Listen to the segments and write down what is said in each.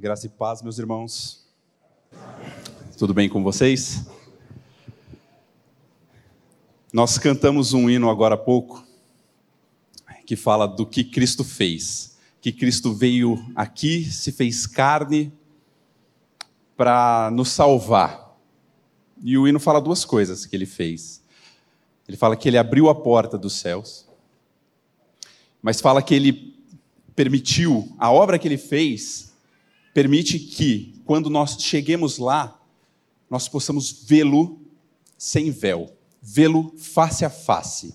Graça e paz, meus irmãos. Tudo bem com vocês? Nós cantamos um hino agora há pouco que fala do que Cristo fez. Que Cristo veio aqui, se fez carne para nos salvar. E o hino fala duas coisas que ele fez. Ele fala que ele abriu a porta dos céus, mas fala que ele permitiu, a obra que ele fez, permite que, quando nós cheguemos lá, nós possamos vê-lo sem véu, vê-lo face a face.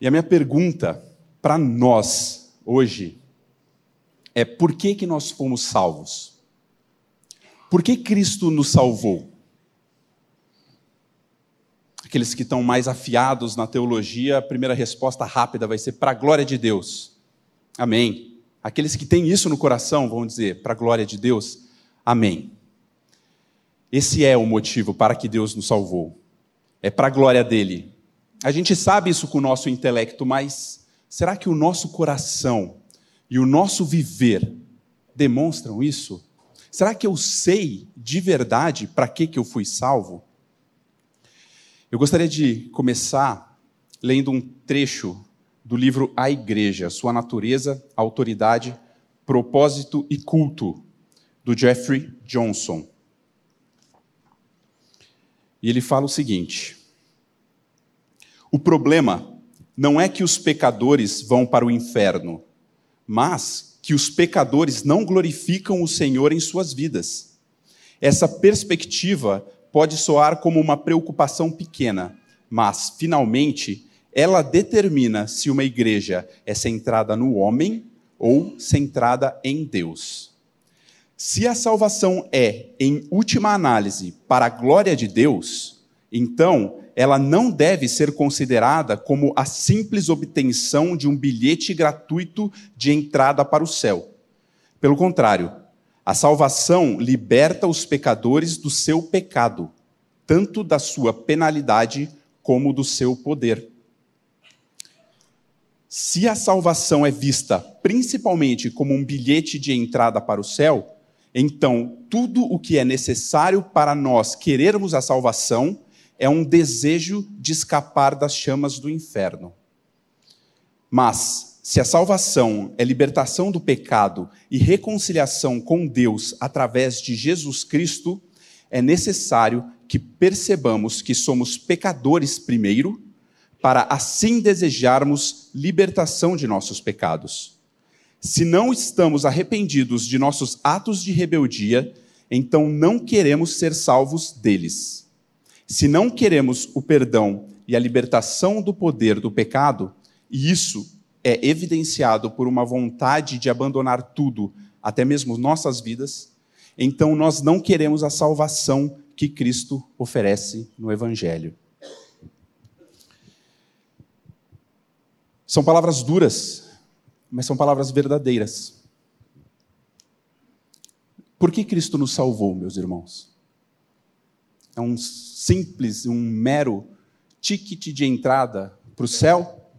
E a minha pergunta para nós hoje é por que, que nós fomos salvos? Por que Cristo nos salvou? Aqueles que estão mais afiados na teologia, a primeira resposta rápida vai ser para a glória de Deus. Amém. Aqueles que têm isso no coração vão dizer, para a glória de Deus, amém. Esse é o motivo para que Deus nos salvou. É para a glória dele. A gente sabe isso com o nosso intelecto, mas será que o nosso coração e o nosso viver demonstram isso? Será que eu sei de verdade para que, que eu fui salvo? Eu gostaria de começar lendo um trecho do livro A Igreja, Sua Natureza, Autoridade, Propósito e Culto, do Jeffrey Johnson. E ele fala o seguinte: O problema não é que os pecadores vão para o inferno, mas que os pecadores não glorificam o Senhor em suas vidas. Essa perspectiva pode soar como uma preocupação pequena, mas, finalmente, ela determina se uma igreja é centrada no homem ou centrada em Deus. Se a salvação é, em última análise, para a glória de Deus, então ela não deve ser considerada como a simples obtenção de um bilhete gratuito de entrada para o céu. Pelo contrário, a salvação liberta os pecadores do seu pecado, tanto da sua penalidade como do seu poder. Se a salvação é vista principalmente como um bilhete de entrada para o céu, então tudo o que é necessário para nós querermos a salvação é um desejo de escapar das chamas do inferno. Mas, se a salvação é libertação do pecado e reconciliação com Deus através de Jesus Cristo, é necessário que percebamos que somos pecadores primeiro para assim desejarmos libertação de nossos pecados. Se não estamos arrependidos de nossos atos de rebeldia, então não queremos ser salvos deles. Se não queremos o perdão e a libertação do poder do pecado, e isso é evidenciado por uma vontade de abandonar tudo, até mesmo nossas vidas, então nós não queremos a salvação que Cristo oferece no Evangelho. São palavras duras, mas são palavras verdadeiras. Por que Cristo nos salvou, meus irmãos? É um simples, um mero ticket de entrada para o céu?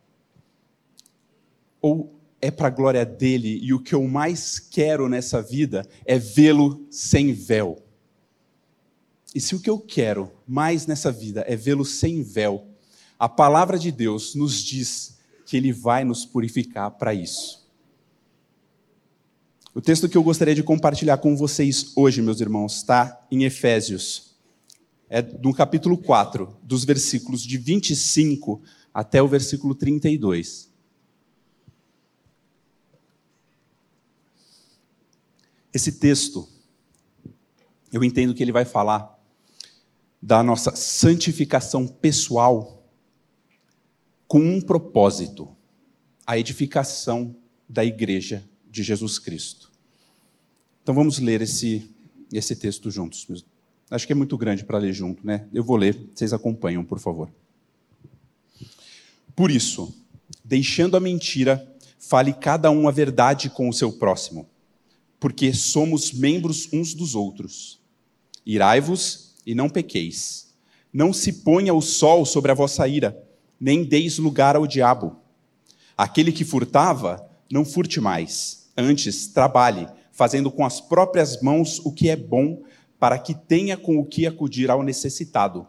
Ou é para a glória dele e o que eu mais quero nessa vida é vê-lo sem véu? E se o que eu quero mais nessa vida é vê-lo sem véu, a palavra de Deus nos diz que Ele vai nos purificar para isso. O texto que eu gostaria de compartilhar com vocês hoje, meus irmãos, está em Efésios. É no capítulo 4, dos versículos de 25 até o versículo 32. Esse texto, eu entendo que ele vai falar da nossa santificação pessoal com um propósito: a edificação da igreja de Jesus Cristo. Então vamos ler esse, esse texto juntos. Acho que é muito grande para ler junto, né? Eu vou ler, vocês acompanham, por favor. Por isso, deixando a mentira, fale cada um a verdade com o seu próximo, porque somos membros uns dos outros. Irai-vos e não pequeis. Não se ponha o sol sobre a vossa ira nem deis lugar ao diabo. Aquele que furtava, não furte mais. Antes, trabalhe, fazendo com as próprias mãos o que é bom, para que tenha com o que acudir ao necessitado.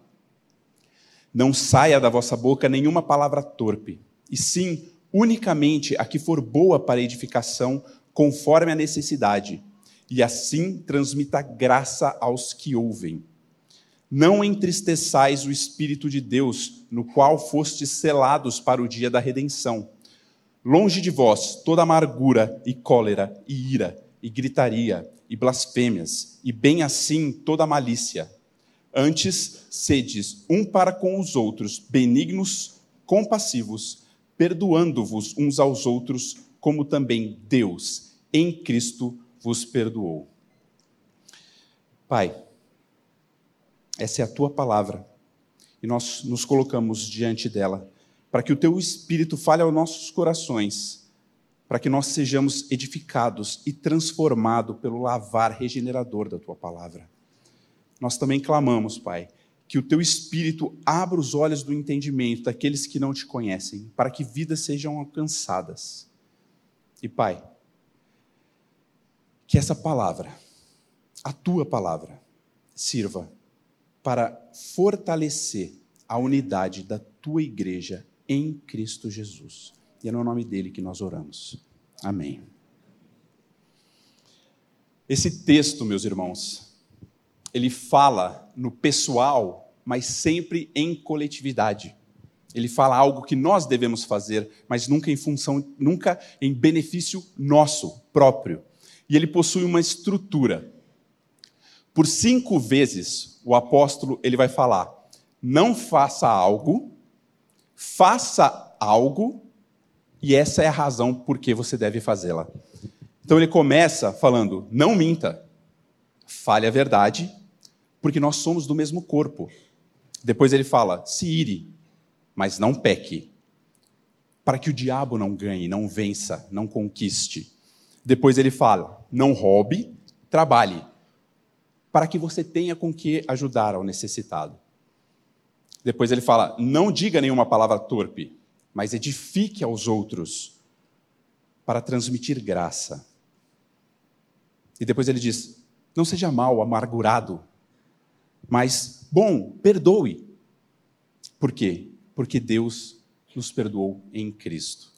Não saia da vossa boca nenhuma palavra torpe, e sim unicamente a que for boa para edificação, conforme a necessidade, e assim transmita graça aos que ouvem. Não entristeçais o Espírito de Deus, no qual fostes selados para o dia da redenção. Longe de vós toda amargura e cólera e ira e gritaria e blasfêmias, e bem assim toda malícia. Antes, sedes um para com os outros, benignos, compassivos, perdoando-vos uns aos outros, como também Deus, em Cristo, vos perdoou. Pai, essa é a tua palavra e nós nos colocamos diante dela para que o teu espírito fale aos nossos corações, para que nós sejamos edificados e transformados pelo lavar regenerador da tua palavra. Nós também clamamos, Pai, que o teu espírito abra os olhos do entendimento daqueles que não te conhecem, para que vidas sejam alcançadas. E, Pai, que essa palavra, a tua palavra, sirva para fortalecer a unidade da tua igreja em Cristo Jesus. E é no nome dele que nós oramos. Amém. Esse texto, meus irmãos, ele fala no pessoal, mas sempre em coletividade. Ele fala algo que nós devemos fazer, mas nunca em função, nunca em benefício nosso próprio. E ele possui uma estrutura. Por cinco vezes, o apóstolo ele vai falar: não faça algo, faça algo, e essa é a razão por que você deve fazê-la. Então ele começa falando: não minta, fale a verdade, porque nós somos do mesmo corpo. Depois ele fala: se ire, mas não peque, para que o diabo não ganhe, não vença, não conquiste. Depois ele fala: não roube, trabalhe, para que você tenha com que ajudar ao necessitado. Depois ele fala: não diga nenhuma palavra torpe, mas edifique aos outros, para transmitir graça. E depois ele diz: não seja mal, amargurado, mas bom, perdoe. Por quê? Porque Deus nos perdoou em Cristo.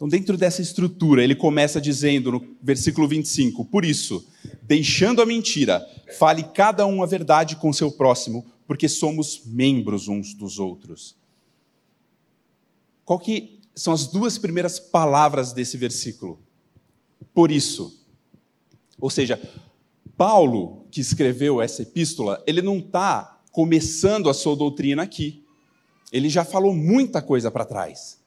Então, dentro dessa estrutura, ele começa dizendo no versículo 25: Por isso, deixando a mentira, fale cada um a verdade com seu próximo, porque somos membros uns dos outros. Qual que são as duas primeiras palavras desse versículo? Por isso. Ou seja, Paulo, que escreveu essa epístola, ele não está começando a sua doutrina aqui. Ele já falou muita coisa para trás.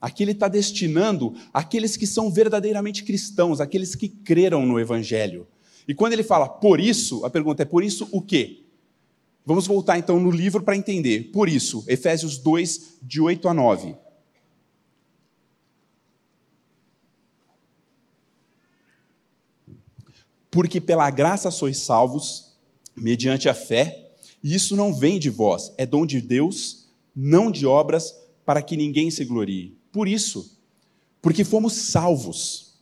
Aqui ele está destinando aqueles que são verdadeiramente cristãos, aqueles que creram no Evangelho. E quando ele fala por isso, a pergunta é por isso o quê? Vamos voltar então no livro para entender. Por isso, Efésios 2, de 8 a 9. Porque pela graça sois salvos, mediante a fé, e isso não vem de vós, é dom de Deus, não de obras, para que ninguém se glorie. Por isso, porque fomos salvos.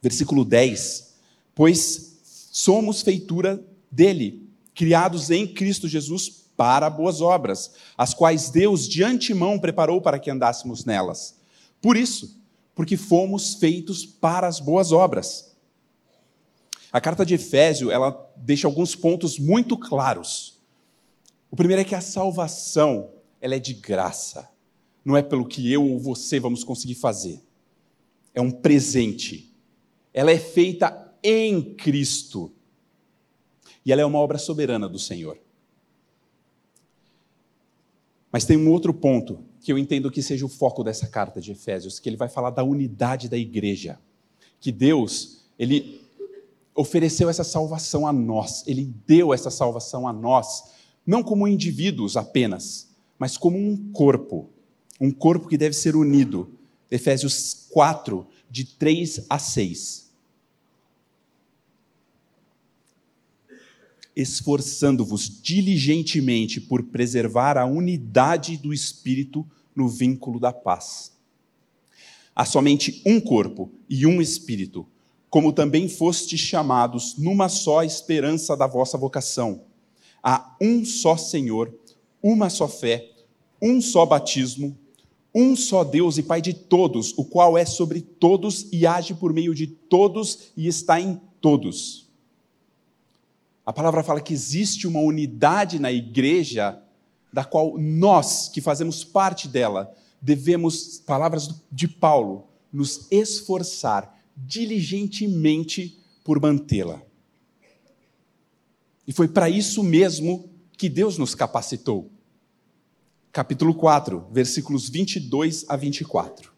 Versículo 10: Pois somos feitura dele, criados em Cristo Jesus para boas obras, as quais Deus de antemão preparou para que andássemos nelas. Por isso, porque fomos feitos para as boas obras. A carta de Efésio, ela deixa alguns pontos muito claros. O primeiro é que a salvação, ela é de graça não é pelo que eu ou você vamos conseguir fazer. É um presente. Ela é feita em Cristo. E ela é uma obra soberana do Senhor. Mas tem um outro ponto que eu entendo que seja o foco dessa carta de Efésios, que ele vai falar da unidade da igreja. Que Deus, ele ofereceu essa salvação a nós, ele deu essa salvação a nós, não como indivíduos apenas, mas como um corpo um corpo que deve ser unido. Efésios 4, de 3 a 6. Esforçando-vos diligentemente por preservar a unidade do espírito no vínculo da paz. Há somente um corpo e um espírito, como também fostes chamados numa só esperança da vossa vocação. Há um só Senhor, uma só fé, um só batismo, um só Deus e Pai de todos, o qual é sobre todos e age por meio de todos e está em todos. A palavra fala que existe uma unidade na igreja, da qual nós, que fazemos parte dela, devemos, palavras de Paulo, nos esforçar diligentemente por mantê-la. E foi para isso mesmo que Deus nos capacitou. Capítulo 4, versículos 22 a 24.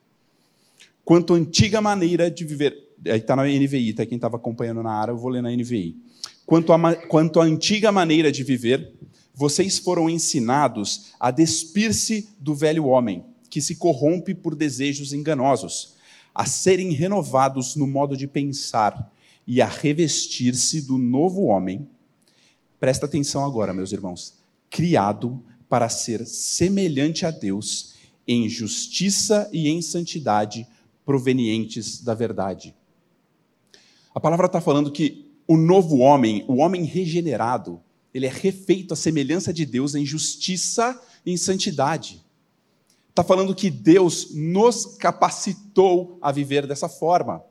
Quanto à antiga maneira de viver. Aí está na NVI, tá? Quem estava acompanhando na área, eu vou ler na NVI. Quanto, a, quanto à antiga maneira de viver, vocês foram ensinados a despir-se do velho homem, que se corrompe por desejos enganosos a serem renovados no modo de pensar e a revestir-se do novo homem. Presta atenção agora, meus irmãos. Criado para ser semelhante a Deus em justiça e em santidade provenientes da verdade. A palavra está falando que o novo homem, o homem regenerado, ele é refeito à semelhança de Deus em justiça e em santidade. Está falando que Deus nos capacitou a viver dessa forma.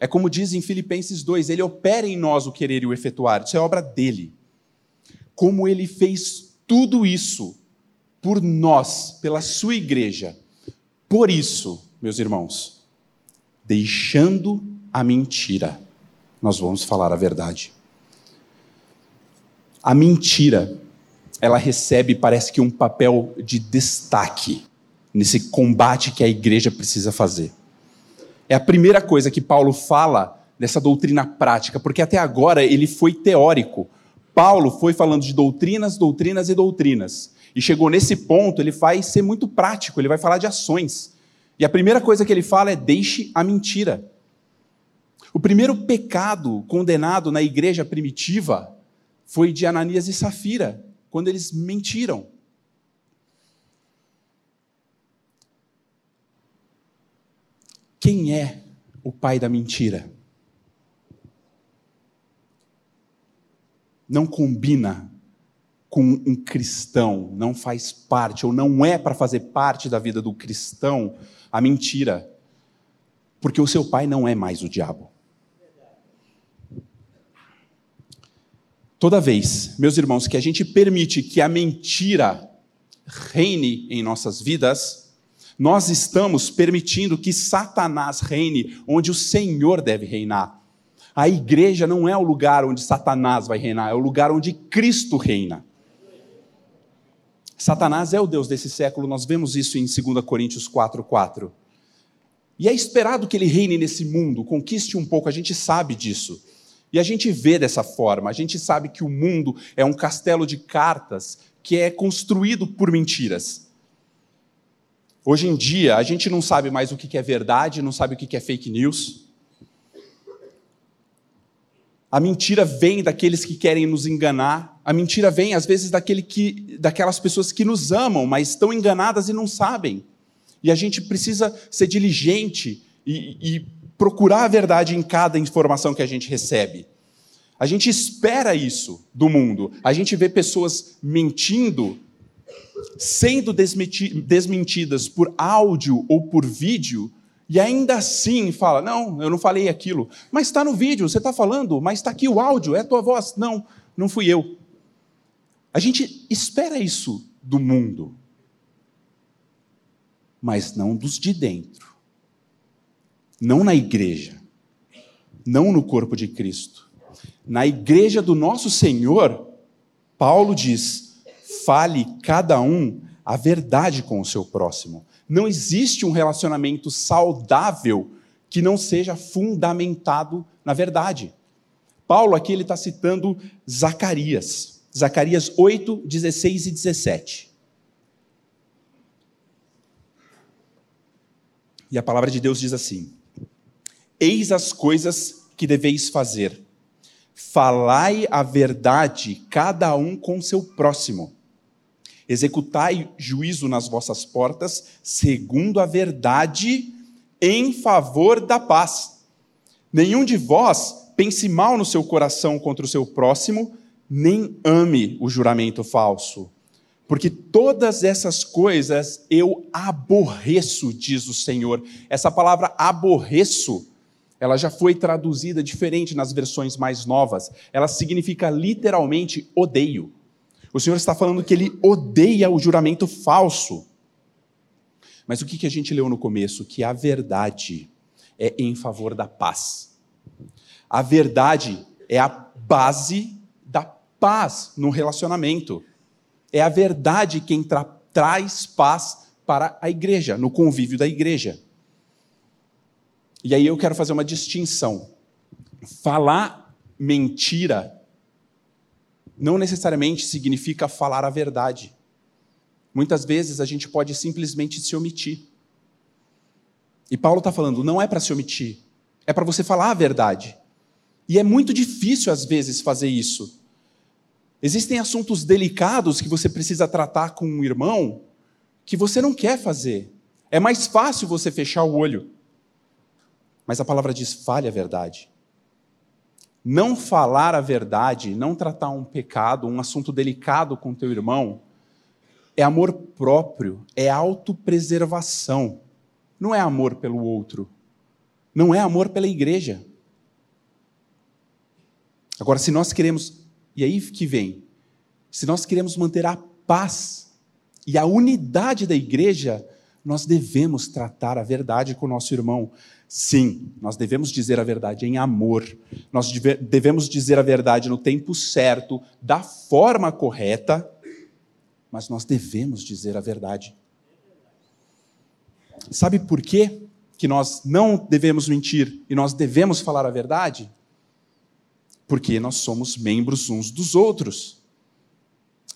É como diz em Filipenses 2: Ele opera em nós o querer e o efetuar, isso é obra dele. Como ele fez tudo isso por nós, pela sua igreja. Por isso, meus irmãos, deixando a mentira, nós vamos falar a verdade. A mentira, ela recebe, parece que, um papel de destaque nesse combate que a igreja precisa fazer. É a primeira coisa que Paulo fala dessa doutrina prática, porque até agora ele foi teórico. Paulo foi falando de doutrinas, doutrinas e doutrinas. E chegou nesse ponto, ele vai ser muito prático, ele vai falar de ações. E a primeira coisa que ele fala é: deixe a mentira. O primeiro pecado condenado na igreja primitiva foi de Ananias e Safira, quando eles mentiram. Quem é o pai da mentira? Não combina com um cristão, não faz parte, ou não é para fazer parte da vida do cristão a mentira, porque o seu pai não é mais o diabo. Toda vez, meus irmãos, que a gente permite que a mentira reine em nossas vidas, nós estamos permitindo que Satanás reine onde o Senhor deve reinar. A igreja não é o lugar onde Satanás vai reinar, é o lugar onde Cristo reina. Satanás é o Deus desse século, nós vemos isso em 2 Coríntios 4,4. E é esperado que ele reine nesse mundo, conquiste um pouco, a gente sabe disso. E a gente vê dessa forma, a gente sabe que o mundo é um castelo de cartas que é construído por mentiras. Hoje em dia, a gente não sabe mais o que é verdade, não sabe o que é fake news. A mentira vem daqueles que querem nos enganar. A mentira vem, às vezes, daquele que, daquelas pessoas que nos amam, mas estão enganadas e não sabem. E a gente precisa ser diligente e, e procurar a verdade em cada informação que a gente recebe. A gente espera isso do mundo. A gente vê pessoas mentindo sendo desmentidas por áudio ou por vídeo, e ainda assim fala: Não, eu não falei aquilo. Mas está no vídeo, você está falando, mas está aqui o áudio, é a tua voz. Não, não fui eu. A gente espera isso do mundo, mas não dos de dentro. Não na igreja, não no corpo de Cristo. Na igreja do nosso Senhor, Paulo diz: fale cada um a verdade com o seu próximo. Não existe um relacionamento saudável que não seja fundamentado na verdade. Paulo aqui ele está citando Zacarias, Zacarias 8, 16 e 17. E a palavra de Deus diz assim: Eis as coisas que deveis fazer. Falai a verdade, cada um com seu próximo Executai juízo nas vossas portas, segundo a verdade, em favor da paz. Nenhum de vós pense mal no seu coração contra o seu próximo, nem ame o juramento falso. Porque todas essas coisas eu aborreço, diz o Senhor. Essa palavra aborreço, ela já foi traduzida diferente nas versões mais novas. Ela significa literalmente odeio. O Senhor está falando que ele odeia o juramento falso. Mas o que a gente leu no começo? Que a verdade é em favor da paz. A verdade é a base da paz no relacionamento. É a verdade quem tra traz paz para a igreja, no convívio da igreja. E aí eu quero fazer uma distinção. Falar mentira não necessariamente significa falar a verdade. Muitas vezes a gente pode simplesmente se omitir. E Paulo está falando, não é para se omitir, é para você falar a verdade. E é muito difícil, às vezes, fazer isso. Existem assuntos delicados que você precisa tratar com um irmão que você não quer fazer. É mais fácil você fechar o olho. Mas a palavra diz: fale a verdade. Não falar a verdade, não tratar um pecado, um assunto delicado com teu irmão, é amor próprio, é autopreservação. Não é amor pelo outro. Não é amor pela igreja. Agora, se nós queremos, e aí que vem, se nós queremos manter a paz e a unidade da igreja, nós devemos tratar a verdade com o nosso irmão. Sim, nós devemos dizer a verdade em amor, nós devemos dizer a verdade no tempo certo, da forma correta, mas nós devemos dizer a verdade. Sabe por quê que nós não devemos mentir e nós devemos falar a verdade? Porque nós somos membros uns dos outros.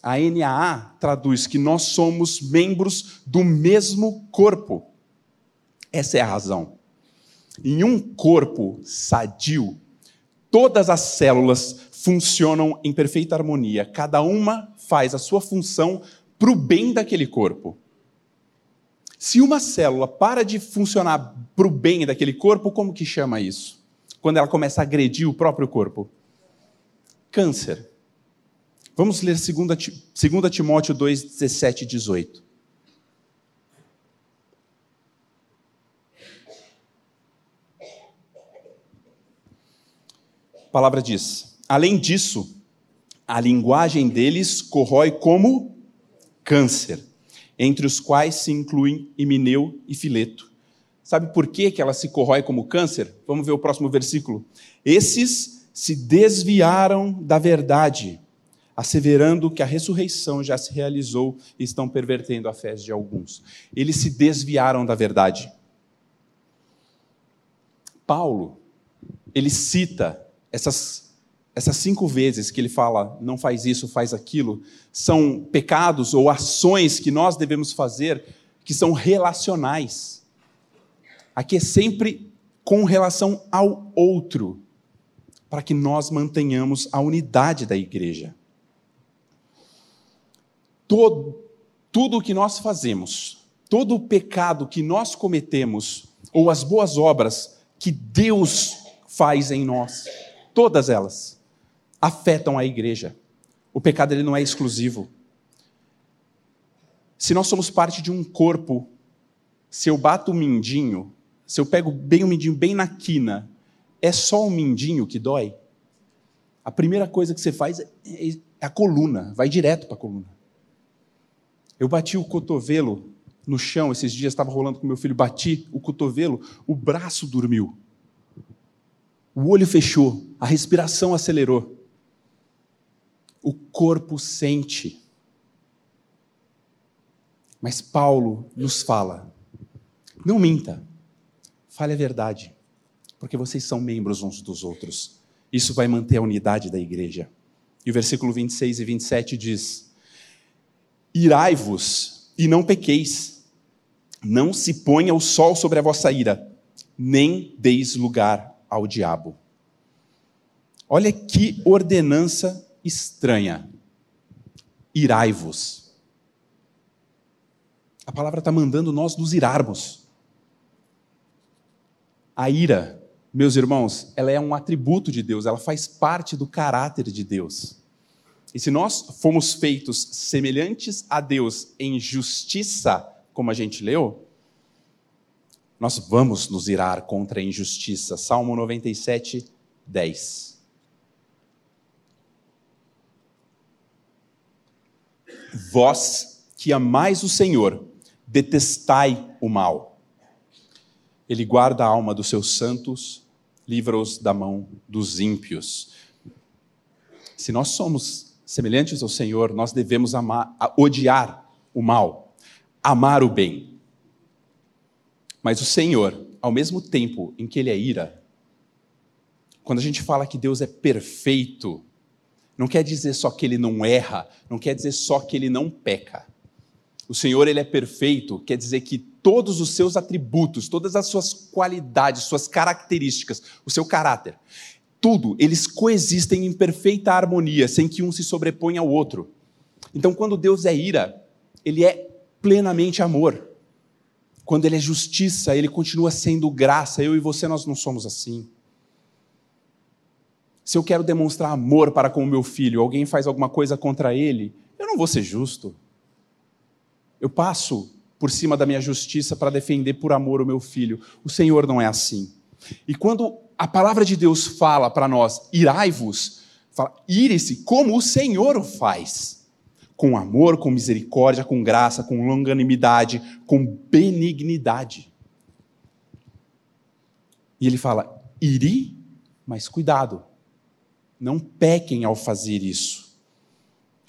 A NAA traduz que nós somos membros do mesmo corpo. Essa é a razão. Em um corpo sadio, todas as células funcionam em perfeita harmonia, cada uma faz a sua função para o bem daquele corpo. Se uma célula para de funcionar para o bem daquele corpo, como que chama isso? Quando ela começa a agredir o próprio corpo? Câncer. Vamos ler 2 Timóteo 2, 17 e 18. Palavra diz: Além disso, a linguagem deles corrói como câncer, entre os quais se incluem Himeneu e Fileto. Sabe por que, que ela se corrói como câncer? Vamos ver o próximo versículo. Esses se desviaram da verdade, asseverando que a ressurreição já se realizou e estão pervertendo a fé de alguns. Eles se desviaram da verdade. Paulo, ele cita essas essas cinco vezes que ele fala, não faz isso, faz aquilo, são pecados ou ações que nós devemos fazer que são relacionais. Aqui é sempre com relação ao outro, para que nós mantenhamos a unidade da igreja. Todo, tudo o que nós fazemos, todo o pecado que nós cometemos, ou as boas obras que Deus faz em nós, todas elas, afetam a igreja. O pecado ele não é exclusivo. Se nós somos parte de um corpo, se eu bato o mindinho, se eu pego bem o mindinho bem na quina, é só o mindinho que dói? A primeira coisa que você faz é, é a coluna, vai direto para a coluna. Eu bati o cotovelo no chão esses dias, estava rolando com meu filho, bati o cotovelo, o braço dormiu. O olho fechou, a respiração acelerou o corpo sente. Mas Paulo nos fala: não minta, fale a verdade, porque vocês são membros uns dos outros. Isso vai manter a unidade da igreja. E o versículo 26 e 27 diz: Irai-vos e não pequeis, não se ponha o sol sobre a vossa ira, nem deis lugar ao diabo. Olha que ordenança estranha. Irai-vos. A palavra está mandando nós nos irarmos. A ira meus irmãos, ela é um atributo de Deus, ela faz parte do caráter de Deus. E se nós fomos feitos semelhantes a Deus em justiça, como a gente leu, nós vamos nos irar contra a injustiça. Salmo 97, 10. Vós que amais o Senhor, detestai o mal. Ele guarda a alma dos seus santos, livra-os da mão dos ímpios. Se nós somos semelhantes ao Senhor, nós devemos amar, odiar o mal, amar o bem. Mas o Senhor, ao mesmo tempo em que ele é ira, quando a gente fala que Deus é perfeito, não quer dizer só que ele não erra, não quer dizer só que ele não peca. O Senhor ele é perfeito, quer dizer que todos os seus atributos, todas as suas qualidades, suas características, o seu caráter, tudo, eles coexistem em perfeita harmonia, sem que um se sobreponha ao outro. Então, quando Deus é ira, ele é plenamente amor. Quando ele é justiça, ele continua sendo graça. Eu e você nós não somos assim. Se eu quero demonstrar amor para com o meu filho, alguém faz alguma coisa contra ele, eu não vou ser justo. Eu passo por cima da minha justiça para defender por amor o meu filho. O Senhor não é assim. E quando a palavra de Deus fala para nós, irai-vos, fala, ire-se como o Senhor o faz. Com amor, com misericórdia, com graça, com longanimidade, com benignidade. E ele fala, iri, mas cuidado, não pequem ao fazer isso.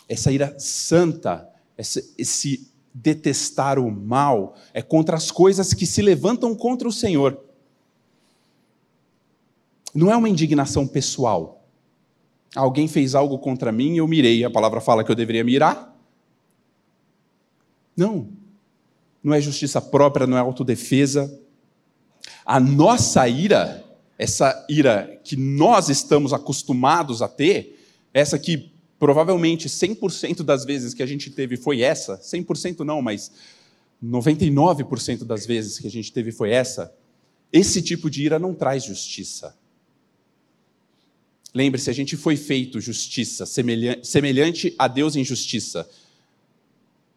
Essa ira santa, esse, detestar o mal, é contra as coisas que se levantam contra o Senhor. Não é uma indignação pessoal. Alguém fez algo contra mim eu mirei. A palavra fala que eu deveria mirar? Não. Não é justiça própria, não é autodefesa. A nossa ira essa ira que nós estamos acostumados a ter, essa que provavelmente 100% das vezes que a gente teve foi essa, 100% não, mas 99% das vezes que a gente teve foi essa, esse tipo de ira não traz justiça. Lembre-se, a gente foi feito justiça, semelhante a Deus em justiça.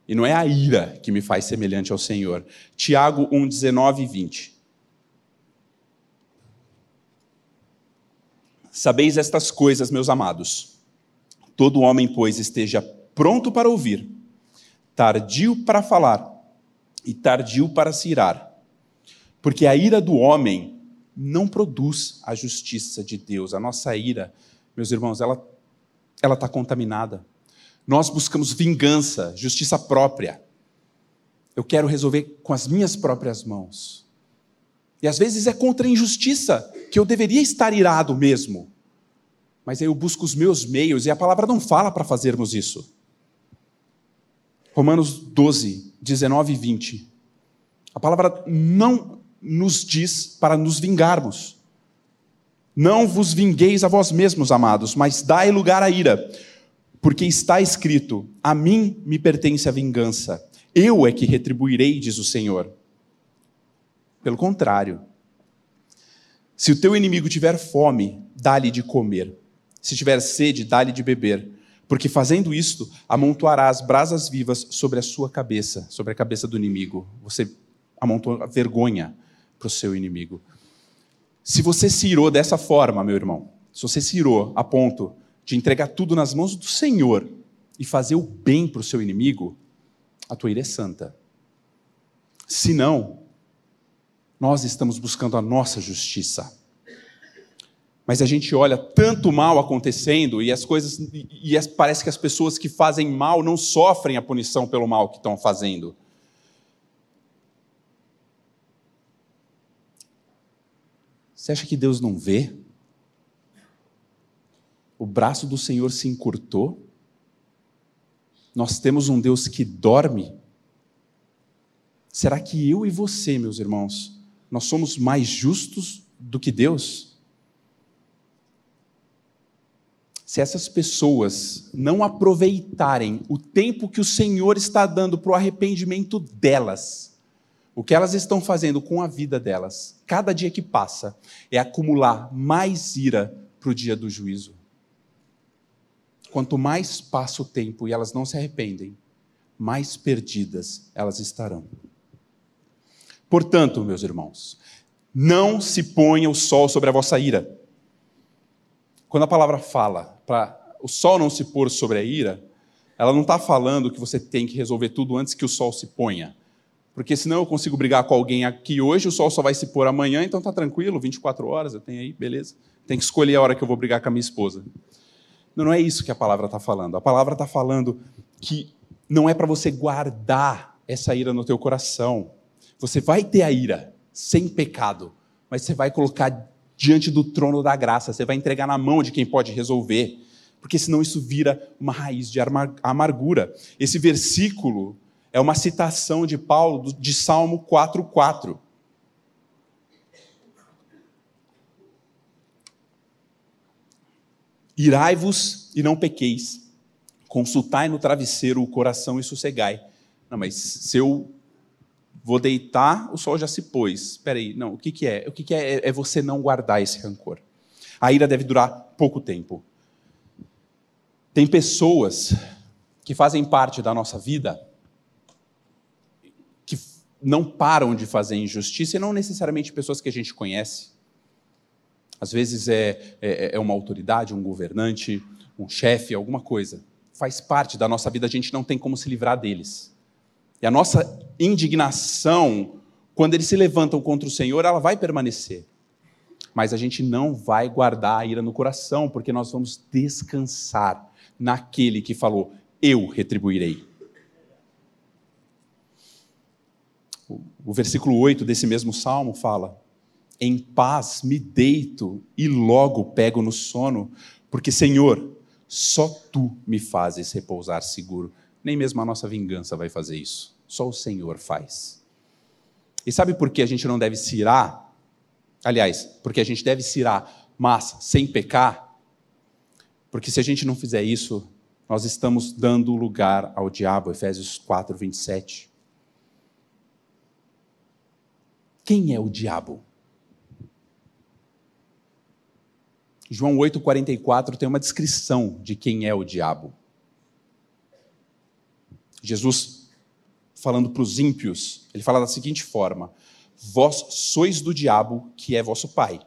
E não é a ira que me faz semelhante ao Senhor. Tiago 1, 19 e 20. Sabeis estas coisas, meus amados. Todo homem, pois, esteja pronto para ouvir, tardio para falar e tardio para se irar. Porque a ira do homem não produz a justiça de Deus. A nossa ira, meus irmãos, ela ela está contaminada. Nós buscamos vingança, justiça própria. Eu quero resolver com as minhas próprias mãos. E às vezes é contra a injustiça, que eu deveria estar irado mesmo. Mas aí eu busco os meus meios, e a palavra não fala para fazermos isso. Romanos 12, 19 e 20. A palavra não nos diz para nos vingarmos. Não vos vingueis a vós mesmos, amados, mas dai lugar à ira, porque está escrito: A mim me pertence a vingança, eu é que retribuirei, diz o Senhor. Pelo contrário, se o teu inimigo tiver fome, dá-lhe de comer. Se tiver sede, dá-lhe de beber. Porque fazendo isto, amontoarás brasas vivas sobre a sua cabeça, sobre a cabeça do inimigo. Você amontoa vergonha para o seu inimigo. Se você se irou dessa forma, meu irmão, se você se irou a ponto de entregar tudo nas mãos do Senhor e fazer o bem para o seu inimigo, a tua ira é santa. Se não, nós estamos buscando a nossa justiça. Mas a gente olha tanto mal acontecendo e as coisas e as, parece que as pessoas que fazem mal não sofrem a punição pelo mal que estão fazendo. Você acha que Deus não vê? O braço do Senhor se encurtou? Nós temos um Deus que dorme? Será que eu e você, meus irmãos, nós somos mais justos do que Deus? Se essas pessoas não aproveitarem o tempo que o Senhor está dando para o arrependimento delas, o que elas estão fazendo com a vida delas, cada dia que passa, é acumular mais ira para o dia do juízo. Quanto mais passa o tempo e elas não se arrependem, mais perdidas elas estarão. Portanto, meus irmãos, não se ponha o sol sobre a vossa ira. Quando a palavra fala para o sol não se pôr sobre a ira, ela não está falando que você tem que resolver tudo antes que o sol se ponha. Porque senão eu consigo brigar com alguém aqui hoje, o sol só vai se pôr amanhã, então tá tranquilo, 24 horas eu tenho aí, beleza. Tem que escolher a hora que eu vou brigar com a minha esposa. Não, não é isso que a palavra está falando. A palavra está falando que não é para você guardar essa ira no teu coração. Você vai ter a ira sem pecado, mas você vai colocar diante do trono da graça, você vai entregar na mão de quem pode resolver, porque senão isso vira uma raiz de amargura. Esse versículo é uma citação de Paulo de Salmo 4:4. Irai-vos e não pequeis. Consultai no travesseiro o coração e sossegai. Não, mas se eu vou deitar, o sol já se pôs. Espera aí, não, o que, que é? O que, que é? É você não guardar esse rancor. A ira deve durar pouco tempo. Tem pessoas que fazem parte da nossa vida não param de fazer injustiça e não necessariamente pessoas que a gente conhece. Às vezes é, é, é uma autoridade, um governante, um chefe, alguma coisa. Faz parte da nossa vida, a gente não tem como se livrar deles. E a nossa indignação, quando eles se levantam contra o Senhor, ela vai permanecer. Mas a gente não vai guardar a ira no coração, porque nós vamos descansar naquele que falou: Eu retribuirei. O versículo 8 desse mesmo salmo fala: Em paz me deito e logo pego no sono, porque, Senhor, só tu me fazes repousar seguro. Nem mesmo a nossa vingança vai fazer isso. Só o Senhor faz. E sabe por que a gente não deve se irar? Aliás, porque a gente deve se irar, mas sem pecar? Porque se a gente não fizer isso, nós estamos dando lugar ao diabo, Efésios 4, 27. Quem é o diabo? João 8,44 tem uma descrição de quem é o diabo. Jesus, falando para os ímpios, ele fala da seguinte forma: Vós sois do diabo, que é vosso pai,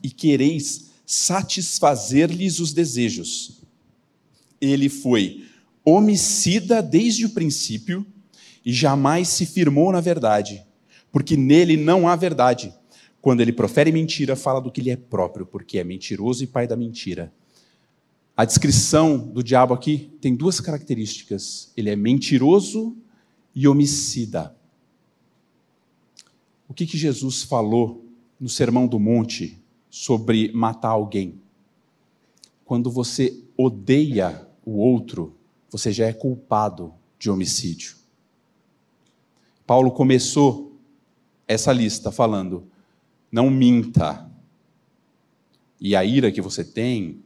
e quereis satisfazer-lhes os desejos. Ele foi homicida desde o princípio e jamais se firmou na verdade, porque nele não há verdade. Quando ele profere mentira, fala do que lhe é próprio, porque é mentiroso e pai da mentira. A descrição do diabo aqui tem duas características: ele é mentiroso e homicida. O que, que Jesus falou no Sermão do Monte sobre matar alguém? Quando você odeia o outro, você já é culpado de homicídio. Paulo começou essa lista falando: não minta. E a ira que você tem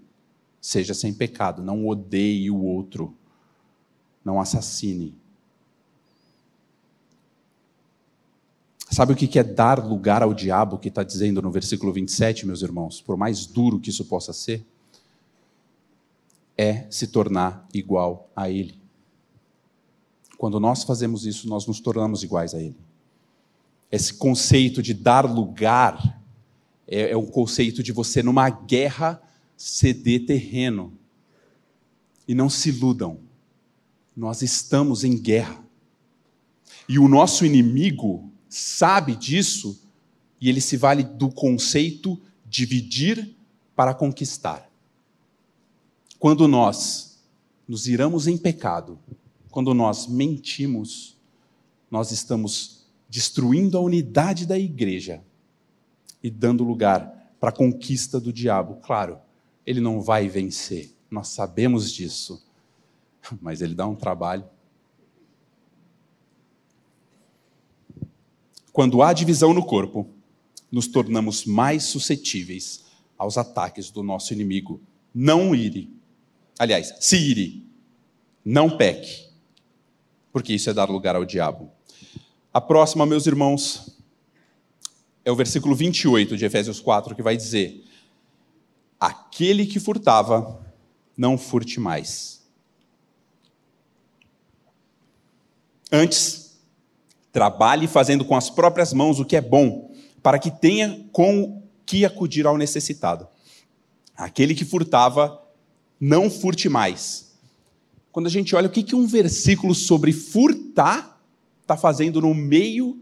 seja sem pecado. Não odeie o outro. Não assassine. Sabe o que é dar lugar ao diabo que está dizendo no versículo 27, meus irmãos? Por mais duro que isso possa ser, é se tornar igual a ele. Quando nós fazemos isso, nós nos tornamos iguais a ele. Esse conceito de dar lugar é, é um conceito de você, numa guerra, ceder terreno. E não se iludam, nós estamos em guerra. E o nosso inimigo sabe disso e ele se vale do conceito dividir para conquistar. Quando nós nos iramos em pecado, quando nós mentimos, nós estamos destruindo a unidade da igreja e dando lugar para a conquista do diabo. Claro, ele não vai vencer, nós sabemos disso, mas ele dá um trabalho. Quando há divisão no corpo, nos tornamos mais suscetíveis aos ataques do nosso inimigo. Não ire. Aliás, se ire, não peque, porque isso é dar lugar ao diabo. A próxima, meus irmãos, é o versículo 28 de Efésios 4, que vai dizer: Aquele que furtava, não furte mais. Antes, trabalhe fazendo com as próprias mãos o que é bom, para que tenha com que acudir ao necessitado. Aquele que furtava, não furte mais. Quando a gente olha o que, que um versículo sobre furtar está fazendo no meio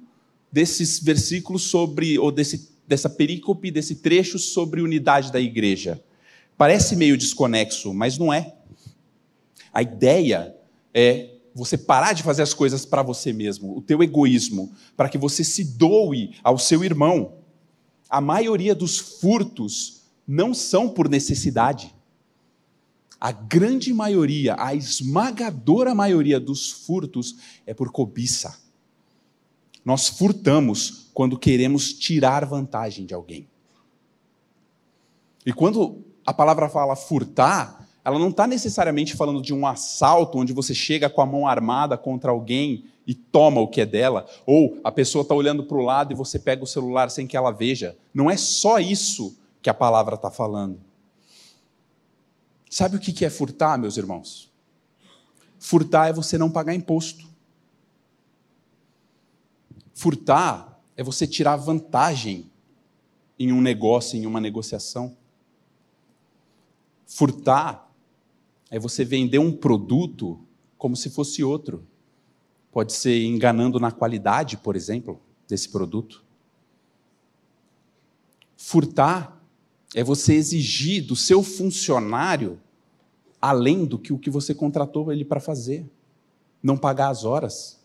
desses versículos sobre, ou desse, dessa perícope, desse trecho sobre unidade da igreja. Parece meio desconexo, mas não é. A ideia é você parar de fazer as coisas para você mesmo, o teu egoísmo, para que você se doe ao seu irmão. A maioria dos furtos não são por necessidade. A grande maioria, a esmagadora maioria dos furtos é por cobiça. Nós furtamos quando queremos tirar vantagem de alguém. E quando a palavra fala furtar, ela não está necessariamente falando de um assalto onde você chega com a mão armada contra alguém e toma o que é dela, ou a pessoa está olhando para o lado e você pega o celular sem que ela veja. Não é só isso que a palavra está falando. Sabe o que é furtar, meus irmãos? Furtar é você não pagar imposto. Furtar é você tirar vantagem em um negócio, em uma negociação. Furtar é você vender um produto como se fosse outro. Pode ser enganando na qualidade, por exemplo, desse produto. Furtar é você exigir do seu funcionário além do que o que você contratou ele para fazer, não pagar as horas.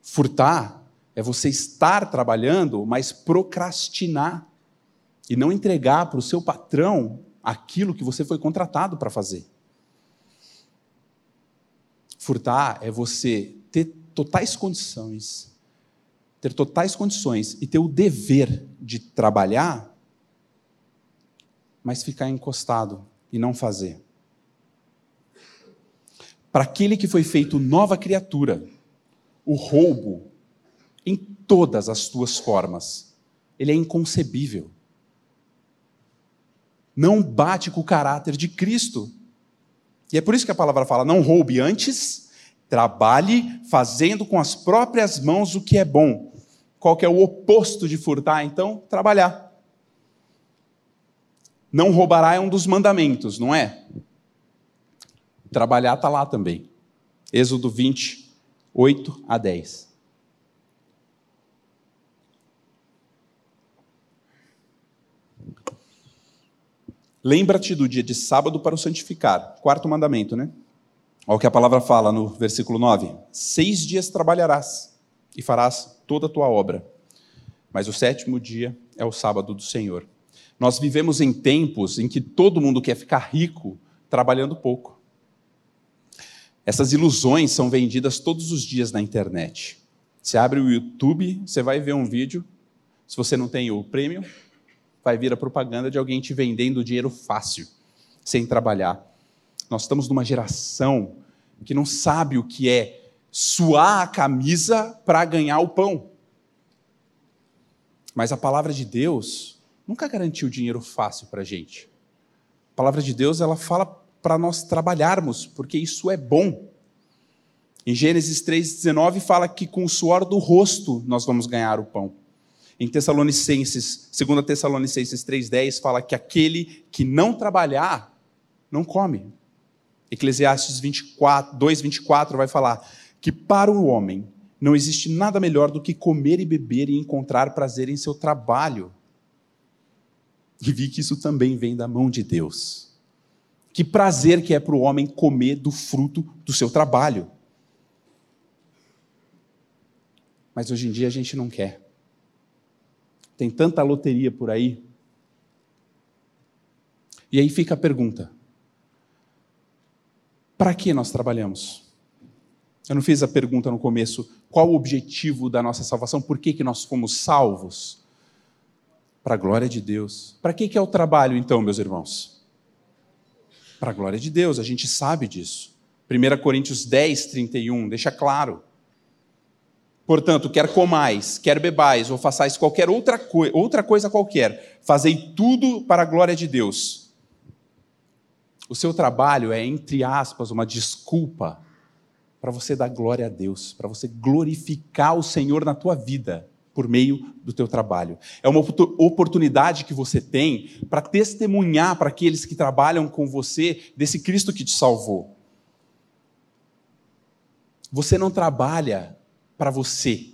Furtar é você estar trabalhando, mas procrastinar e não entregar para o seu patrão aquilo que você foi contratado para fazer. Furtar é você ter totais condições, ter totais condições e ter o dever de trabalhar, mas ficar encostado e não fazer. Para aquele que foi feito nova criatura, o roubo, em todas as suas formas, ele é inconcebível não bate com o caráter de Cristo. E é por isso que a palavra fala: não roube antes, trabalhe fazendo com as próprias mãos o que é bom. Qual que é o oposto de furtar, então? Trabalhar. Não roubará é um dos mandamentos, não é? Trabalhar está lá também. Êxodo 20, 8 a 10. Lembra-te do dia de sábado para o santificar. Quarto mandamento, né? Olha o que a palavra fala no versículo 9: Seis dias trabalharás e farás toda a tua obra, mas o sétimo dia é o sábado do Senhor. Nós vivemos em tempos em que todo mundo quer ficar rico trabalhando pouco. Essas ilusões são vendidas todos os dias na internet. Você abre o YouTube, você vai ver um vídeo. Se você não tem o prêmio, vai vir a propaganda de alguém te vendendo dinheiro fácil, sem trabalhar. Nós estamos numa geração que não sabe o que é suar a camisa para ganhar o pão. Mas a palavra de Deus nunca garantiu dinheiro fácil para a gente. A palavra de Deus ela fala para nós trabalharmos, porque isso é bom. Em Gênesis 3,19 fala que com o suor do rosto nós vamos ganhar o pão. Em Tessalonicenses, 2 Tessalonicenses 3,10 fala que aquele que não trabalhar, não come. Eclesiastes 24, 2,24 vai falar que para o homem não existe nada melhor do que comer e beber e encontrar prazer em seu trabalho. E vi que isso também vem da mão de Deus. Que prazer que é para o homem comer do fruto do seu trabalho. Mas hoje em dia a gente não quer. Tem tanta loteria por aí. E aí fica a pergunta: para que nós trabalhamos? Eu não fiz a pergunta no começo: qual o objetivo da nossa salvação? Por que, que nós fomos salvos? Para a glória de Deus. Para que, que é o trabalho, então, meus irmãos? Para a glória de Deus, a gente sabe disso. 1 Coríntios 10, 31, deixa claro. Portanto, quer comais, quer bebais, ou façais qualquer outra, outra coisa qualquer, fazei tudo para a glória de Deus. O seu trabalho é, entre aspas, uma desculpa para você dar glória a Deus, para você glorificar o Senhor na tua vida por meio do teu trabalho. É uma oportunidade que você tem para testemunhar para aqueles que trabalham com você desse Cristo que te salvou. Você não trabalha para você.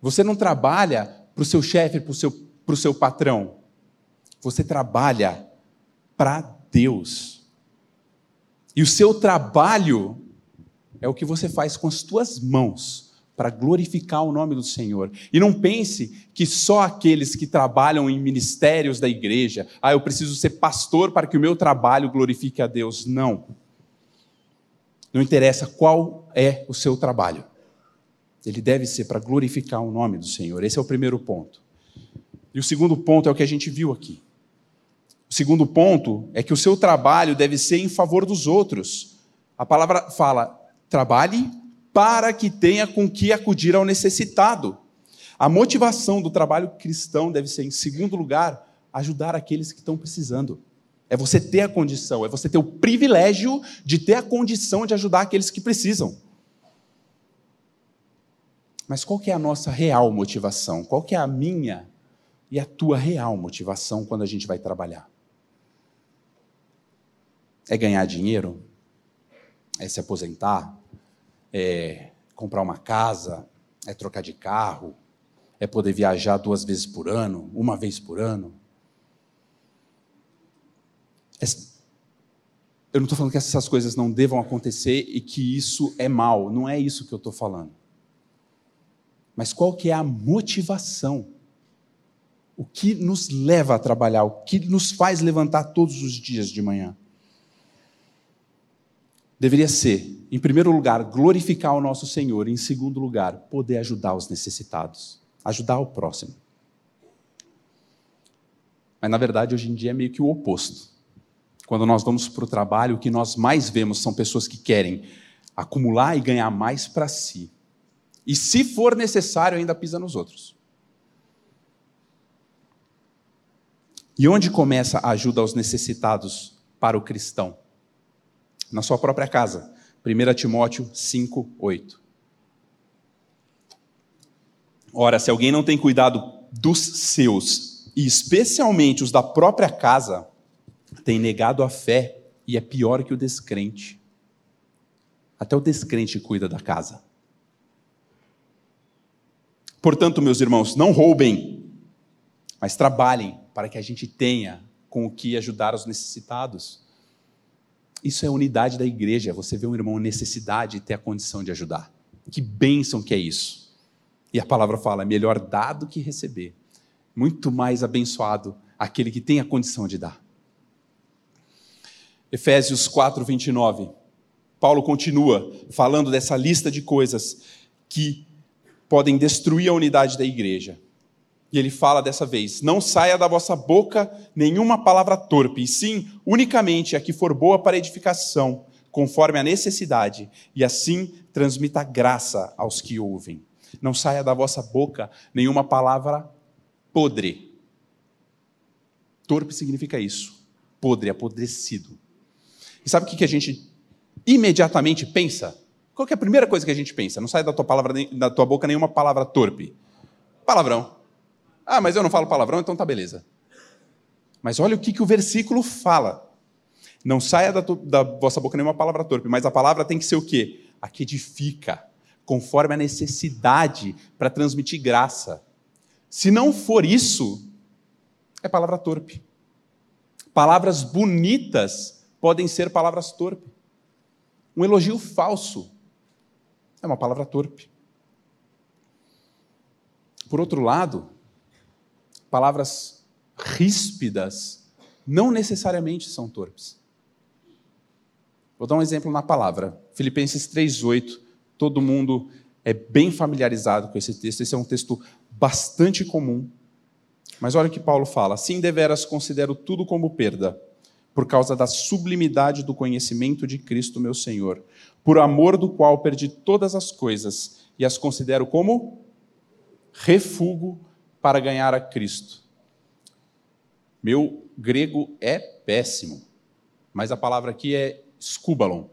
Você não trabalha para o seu chefe, para o seu, o seu patrão. Você trabalha para Deus. E o seu trabalho é o que você faz com as tuas mãos para glorificar o nome do Senhor. E não pense que só aqueles que trabalham em ministérios da igreja, ah, eu preciso ser pastor para que o meu trabalho glorifique a Deus. Não. Não interessa qual é o seu trabalho. Ele deve ser para glorificar o nome do Senhor. Esse é o primeiro ponto. E o segundo ponto é o que a gente viu aqui. O segundo ponto é que o seu trabalho deve ser em favor dos outros. A palavra fala: trabalhe para que tenha com que acudir ao necessitado. A motivação do trabalho cristão deve ser, em segundo lugar, ajudar aqueles que estão precisando. É você ter a condição, é você ter o privilégio de ter a condição de ajudar aqueles que precisam. Mas qual é a nossa real motivação? Qual é a minha e a tua real motivação quando a gente vai trabalhar? É ganhar dinheiro? É se aposentar? É comprar uma casa? É trocar de carro? É poder viajar duas vezes por ano? Uma vez por ano? Eu não estou falando que essas coisas não devam acontecer e que isso é mal. Não é isso que eu estou falando. Mas qual que é a motivação? O que nos leva a trabalhar? O que nos faz levantar todos os dias de manhã? Deveria ser, em primeiro lugar, glorificar o nosso Senhor, e em segundo lugar, poder ajudar os necessitados, ajudar o próximo. Mas na verdade, hoje em dia é meio que o oposto. Quando nós vamos para o trabalho, o que nós mais vemos são pessoas que querem acumular e ganhar mais para si. E se for necessário, ainda pisa nos outros. E onde começa a ajuda aos necessitados para o cristão? Na sua própria casa. 1 Timóteo 5, 8. Ora, se alguém não tem cuidado dos seus, e especialmente os da própria casa, tem negado a fé e é pior que o descrente. Até o descrente cuida da casa. Portanto, meus irmãos, não roubem, mas trabalhem para que a gente tenha com o que ajudar os necessitados. Isso é unidade da igreja, você vê um irmão necessidade e ter a condição de ajudar. Que bênção que é isso. E a palavra fala: é melhor dar do que receber. Muito mais abençoado aquele que tem a condição de dar. Efésios 4, 29. Paulo continua falando dessa lista de coisas que podem destruir a unidade da igreja. E ele fala dessa vez: Não saia da vossa boca nenhuma palavra torpe, e sim unicamente a que for boa para edificação, conforme a necessidade, e assim transmita graça aos que ouvem. Não saia da vossa boca nenhuma palavra podre. Torpe significa isso: podre, apodrecido. E sabe o que a gente imediatamente pensa? Qual é a primeira coisa que a gente pensa? Não sai da tua, palavra, da tua boca nenhuma palavra torpe. Palavrão. Ah, mas eu não falo palavrão, então tá beleza. Mas olha o que, que o versículo fala. Não saia da, da vossa boca nenhuma palavra torpe, mas a palavra tem que ser o quê? A que edifica, conforme a necessidade, para transmitir graça. Se não for isso, é palavra torpe. Palavras bonitas podem ser palavras torpe. Um elogio falso é uma palavra torpe. Por outro lado, palavras ríspidas não necessariamente são torpes. Vou dar um exemplo na palavra. Filipenses 3:8. Todo mundo é bem familiarizado com esse texto. Esse é um texto bastante comum. Mas olha o que Paulo fala: Assim deveras considero tudo como perda, por causa da sublimidade do conhecimento de Cristo, meu Senhor, por amor do qual perdi todas as coisas e as considero como refúgio para ganhar a Cristo. Meu grego é péssimo, mas a palavra aqui é skubalon.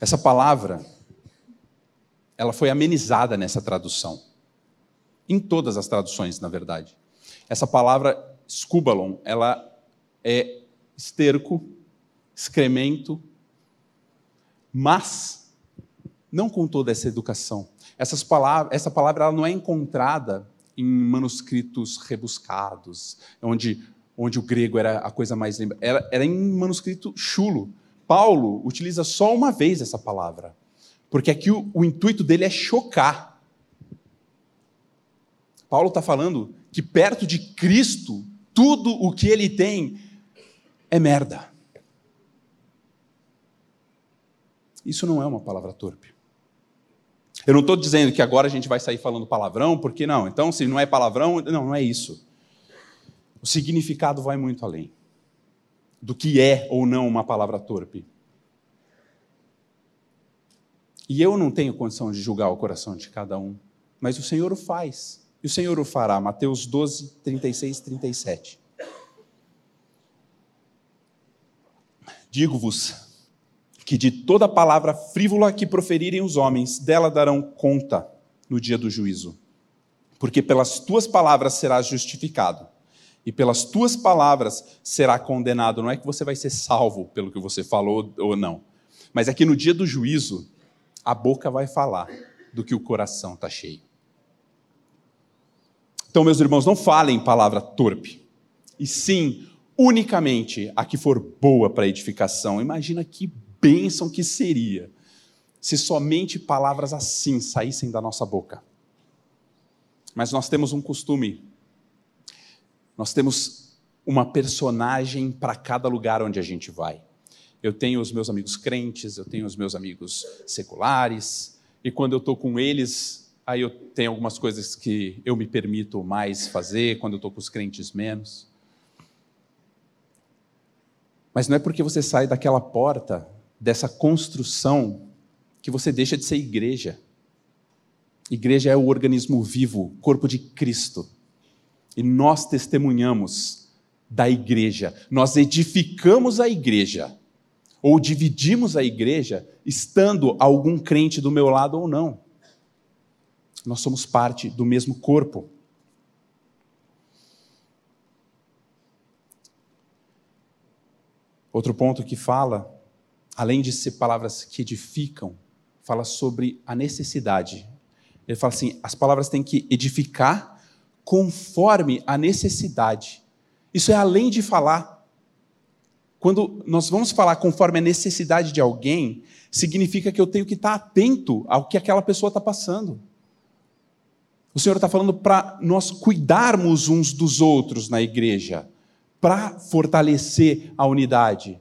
Essa palavra, ela foi amenizada nessa tradução. Em todas as traduções, na verdade. Essa palavra skubalon, ela é esterco, excremento, mas não com toda essa educação. Essas palavras, essa palavra ela não é encontrada em manuscritos rebuscados, onde, onde o grego era a coisa mais. Era, era em manuscrito chulo. Paulo utiliza só uma vez essa palavra, porque aqui o, o intuito dele é chocar. Paulo está falando que perto de Cristo, tudo o que ele tem é merda. Isso não é uma palavra torpe. Eu não estou dizendo que agora a gente vai sair falando palavrão, porque não. Então, se não é palavrão, não, não é isso. O significado vai muito além do que é ou não uma palavra torpe. E eu não tenho condição de julgar o coração de cada um, mas o Senhor o faz. E o Senhor o fará. Mateus 12, 36, 37. Digo-vos que de toda palavra frívola que proferirem os homens, dela darão conta no dia do juízo. Porque pelas tuas palavras serás justificado, e pelas tuas palavras será condenado. Não é que você vai ser salvo pelo que você falou ou não, mas é que no dia do juízo, a boca vai falar do que o coração está cheio. Então, meus irmãos, não falem palavra torpe, e sim unicamente a que for boa para edificação. Imagina que bênção que seria se somente palavras assim saíssem da nossa boca. Mas nós temos um costume, nós temos uma personagem para cada lugar onde a gente vai. Eu tenho os meus amigos crentes, eu tenho os meus amigos seculares, e quando eu estou com eles, aí eu tenho algumas coisas que eu me permito mais fazer, quando eu estou com os crentes menos. Mas não é porque você sai daquela porta dessa construção que você deixa de ser igreja. Igreja é o organismo vivo, corpo de Cristo. E nós testemunhamos da igreja, nós edificamos a igreja, ou dividimos a igreja, estando algum crente do meu lado ou não. Nós somos parte do mesmo corpo. Outro ponto que fala além de ser palavras que edificam, fala sobre a necessidade. Ele fala assim: as palavras têm que edificar conforme a necessidade. Isso é além de falar. Quando nós vamos falar conforme a necessidade de alguém, significa que eu tenho que estar atento ao que aquela pessoa está passando. O Senhor está falando para nós cuidarmos uns dos outros na igreja, para fortalecer a unidade.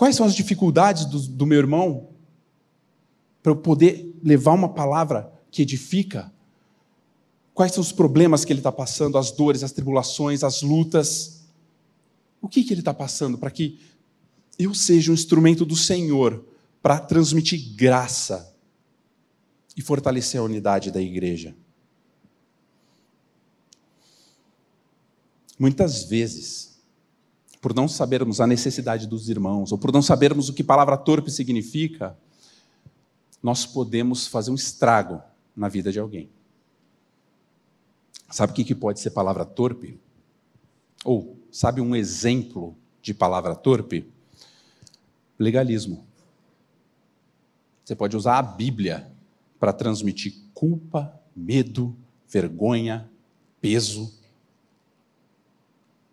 Quais são as dificuldades do, do meu irmão para eu poder levar uma palavra que edifica? Quais são os problemas que ele está passando, as dores, as tribulações, as lutas? O que, que ele está passando para que eu seja um instrumento do Senhor para transmitir graça e fortalecer a unidade da igreja? Muitas vezes, por não sabermos a necessidade dos irmãos, ou por não sabermos o que palavra torpe significa, nós podemos fazer um estrago na vida de alguém. Sabe o que pode ser palavra torpe? Ou sabe um exemplo de palavra torpe? Legalismo. Você pode usar a Bíblia para transmitir culpa, medo, vergonha, peso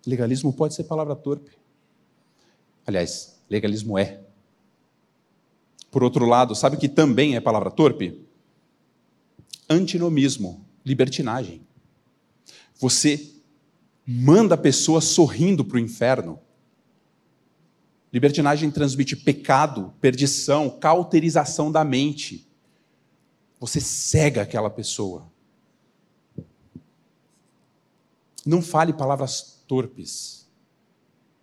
Legalismo pode ser palavra torpe. Aliás, legalismo é. Por outro lado, sabe que também é palavra torpe? Antinomismo, libertinagem. Você manda a pessoa sorrindo para o inferno. Libertinagem transmite pecado, perdição, cauterização da mente. Você cega aquela pessoa. Não fale palavras torpes.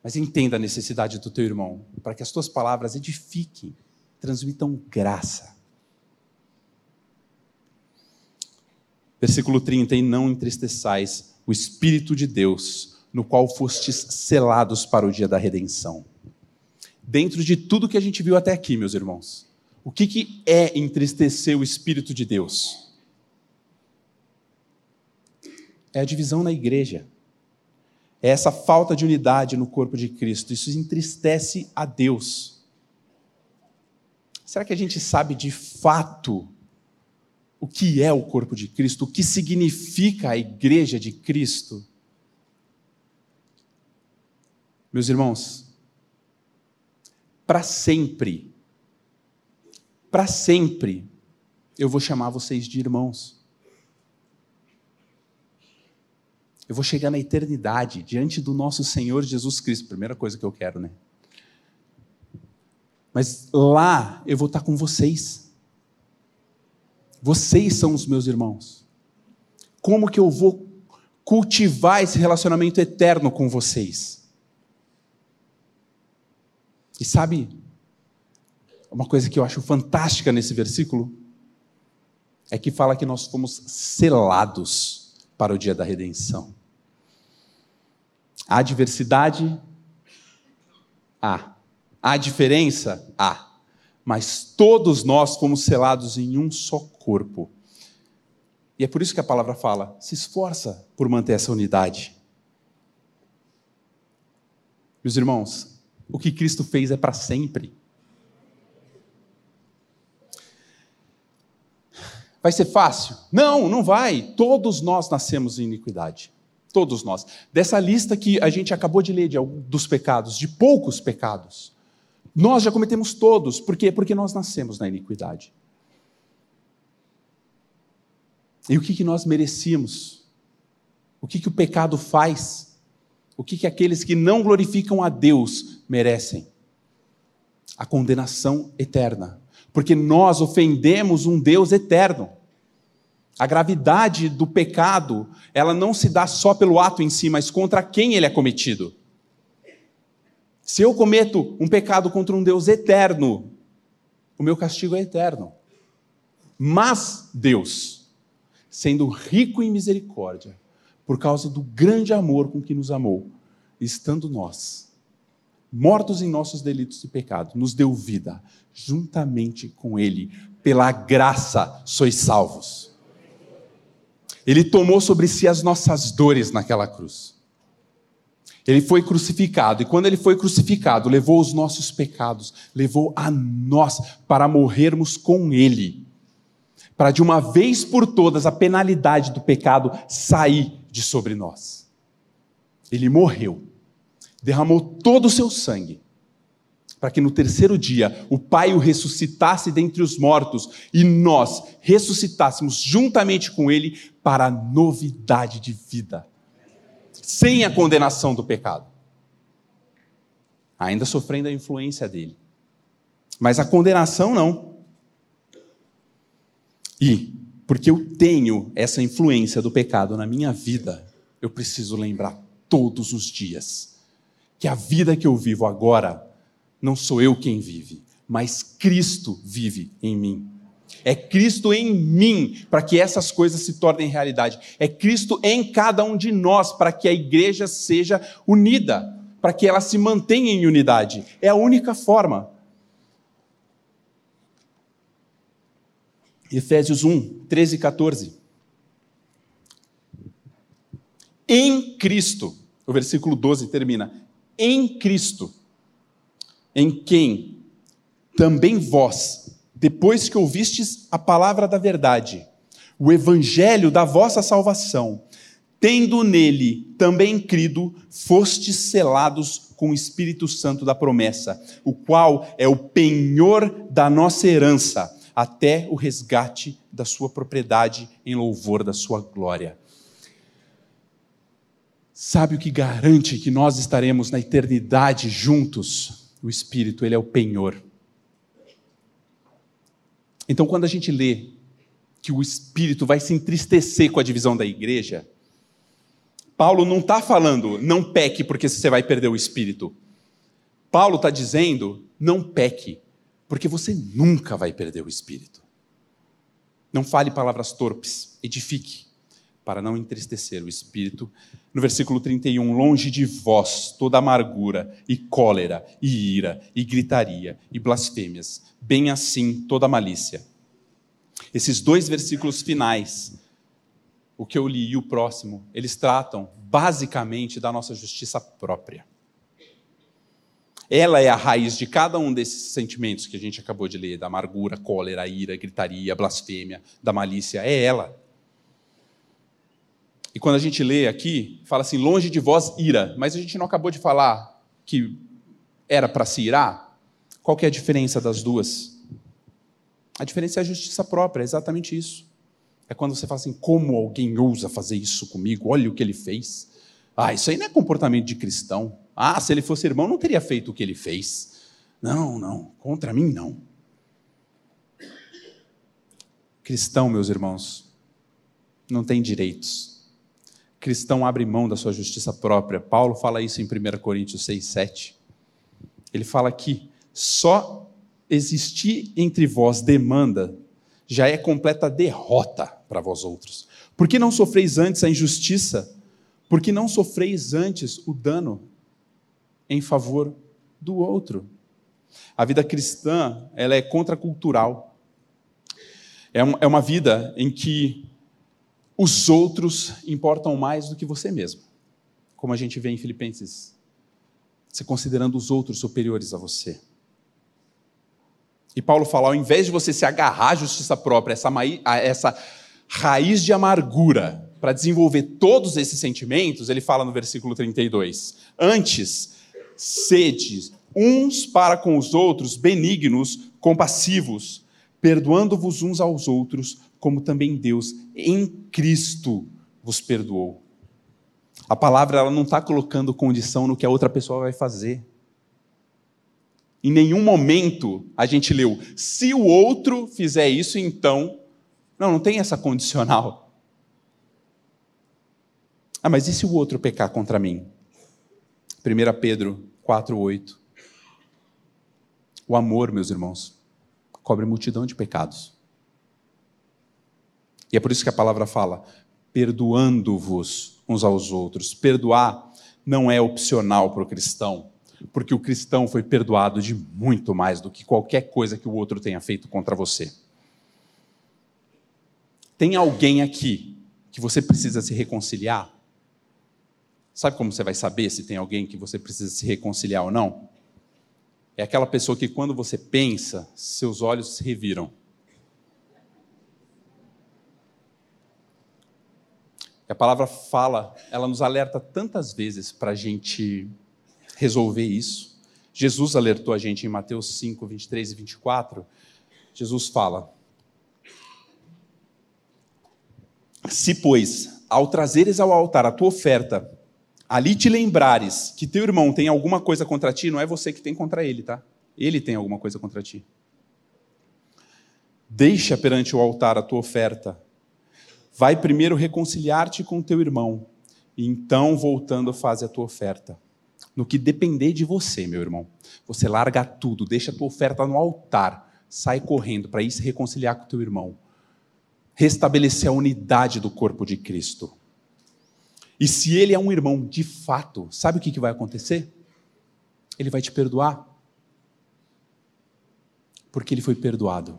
Mas entenda a necessidade do teu irmão, para que as tuas palavras edifiquem, transmitam graça. Versículo 30: E não entristeçais o Espírito de Deus, no qual fostes selados para o dia da redenção. Dentro de tudo que a gente viu até aqui, meus irmãos, o que, que é entristecer o Espírito de Deus? É a divisão na igreja. É essa falta de unidade no corpo de Cristo. Isso entristece a Deus. Será que a gente sabe de fato o que é o corpo de Cristo, o que significa a igreja de Cristo. Meus irmãos, para sempre, para sempre, eu vou chamar vocês de irmãos. Eu vou chegar na eternidade, diante do nosso Senhor Jesus Cristo. Primeira coisa que eu quero, né? Mas lá eu vou estar com vocês. Vocês são os meus irmãos. Como que eu vou cultivar esse relacionamento eterno com vocês? E sabe, uma coisa que eu acho fantástica nesse versículo é que fala que nós fomos selados para o dia da redenção. Há diversidade? Há. Há diferença? Há mas todos nós fomos selados em um só corpo. E é por isso que a palavra fala: se esforça por manter essa unidade. Meus irmãos, o que Cristo fez é para sempre. Vai ser fácil? Não, não vai. Todos nós nascemos em iniquidade. Todos nós. Dessa lista que a gente acabou de ler de, dos pecados, de poucos pecados, nós já cometemos todos. Por quê? Porque nós nascemos na iniquidade. E o que, que nós merecíamos? O que, que o pecado faz? O que, que aqueles que não glorificam a Deus merecem? A condenação eterna. Porque nós ofendemos um Deus eterno. A gravidade do pecado, ela não se dá só pelo ato em si, mas contra quem ele é cometido. Se eu cometo um pecado contra um Deus eterno, o meu castigo é eterno. Mas Deus, sendo rico em misericórdia, por causa do grande amor com que nos amou, estando nós, mortos em nossos delitos e pecados, nos deu vida, juntamente com Ele, pela graça sois salvos. Ele tomou sobre si as nossas dores naquela cruz. Ele foi crucificado, e quando ele foi crucificado, levou os nossos pecados, levou a nós para morrermos com ele. Para de uma vez por todas a penalidade do pecado sair de sobre nós. Ele morreu, derramou todo o seu sangue, para que no terceiro dia o Pai o ressuscitasse dentre os mortos e nós ressuscitássemos juntamente com ele para a novidade de vida sem a condenação do pecado. Ainda sofrendo a influência dele. Mas a condenação não. E, porque eu tenho essa influência do pecado na minha vida, eu preciso lembrar todos os dias que a vida que eu vivo agora não sou eu quem vive, mas Cristo vive em mim. É Cristo em mim para que essas coisas se tornem realidade. É Cristo em cada um de nós para que a igreja seja unida, para que ela se mantenha em unidade. É a única forma. Efésios 1, 13 e 14. Em Cristo, o versículo 12 termina: em Cristo, em quem também vós depois que ouvistes a palavra da verdade, o evangelho da vossa salvação, tendo nele também crido, fostes selados com o Espírito Santo da promessa, o qual é o penhor da nossa herança, até o resgate da sua propriedade em louvor da sua glória. Sabe o que garante que nós estaremos na eternidade juntos? O Espírito, ele é o penhor. Então, quando a gente lê que o Espírito vai se entristecer com a divisão da igreja, Paulo não está falando, não peque porque você vai perder o Espírito. Paulo está dizendo, não peque, porque você nunca vai perder o Espírito. Não fale palavras torpes, edifique. Para não entristecer o espírito. No versículo 31, longe de vós toda amargura e cólera e ira e gritaria e blasfêmias, bem assim toda malícia. Esses dois versículos finais, o que eu li e o próximo, eles tratam basicamente da nossa justiça própria. Ela é a raiz de cada um desses sentimentos que a gente acabou de ler, da amargura, cólera, ira, gritaria, blasfêmia, da malícia, é ela. E quando a gente lê aqui, fala assim: longe de vós ira, mas a gente não acabou de falar que era para se irar? Qual que é a diferença das duas? A diferença é a justiça própria, é exatamente isso. É quando você fala assim: como alguém ousa fazer isso comigo? Olha o que ele fez. Ah, isso aí não é comportamento de cristão. Ah, se ele fosse irmão, não teria feito o que ele fez. Não, não, contra mim não. Cristão, meus irmãos, não tem direitos. Cristão abre mão da sua justiça própria. Paulo fala isso em 1 Coríntios 6, 7. Ele fala que só existir entre vós demanda já é completa derrota para vós outros. Por que não sofreis antes a injustiça? Por que não sofreis antes o dano em favor do outro? A vida cristã ela é contracultural. É, é uma vida em que os outros importam mais do que você mesmo. Como a gente vê em Filipenses. Você considerando os outros superiores a você. E Paulo fala: ao invés de você se agarrar à justiça própria, essa, essa raiz de amargura, para desenvolver todos esses sentimentos, ele fala no versículo 32: Antes, sede uns para com os outros benignos, compassivos, perdoando-vos uns aos outros, como também Deus em Cristo vos perdoou. A palavra ela não está colocando condição no que a outra pessoa vai fazer. Em nenhum momento a gente leu, se o outro fizer isso, então. Não, não tem essa condicional. Ah, mas e se o outro pecar contra mim? 1 Pedro 4,8. O amor, meus irmãos, cobre multidão de pecados. E é por isso que a palavra fala: perdoando-vos uns aos outros. Perdoar não é opcional para o cristão porque o cristão foi perdoado de muito mais do que qualquer coisa que o outro tenha feito contra você. Tem alguém aqui que você precisa se reconciliar? Sabe como você vai saber se tem alguém que você precisa se reconciliar ou não? É aquela pessoa que quando você pensa, seus olhos se reviram. E a palavra fala, ela nos alerta tantas vezes para a gente resolver isso. Jesus alertou a gente em Mateus 5, 23 e 24. Jesus fala: Se, pois, ao trazeres ao altar a tua oferta, ali te lembrares que teu irmão tem alguma coisa contra ti, não é você que tem contra ele, tá? Ele tem alguma coisa contra ti. Deixa perante o altar a tua oferta. Vai primeiro reconciliar-te com teu irmão, e então, voltando, faz a tua oferta no que depender de você, meu irmão. Você larga tudo, deixa a tua oferta no altar, sai correndo para ir se reconciliar com teu irmão. Restabelecer a unidade do corpo de Cristo. E se ele é um irmão de fato, sabe o que vai acontecer? Ele vai te perdoar. Porque ele foi perdoado.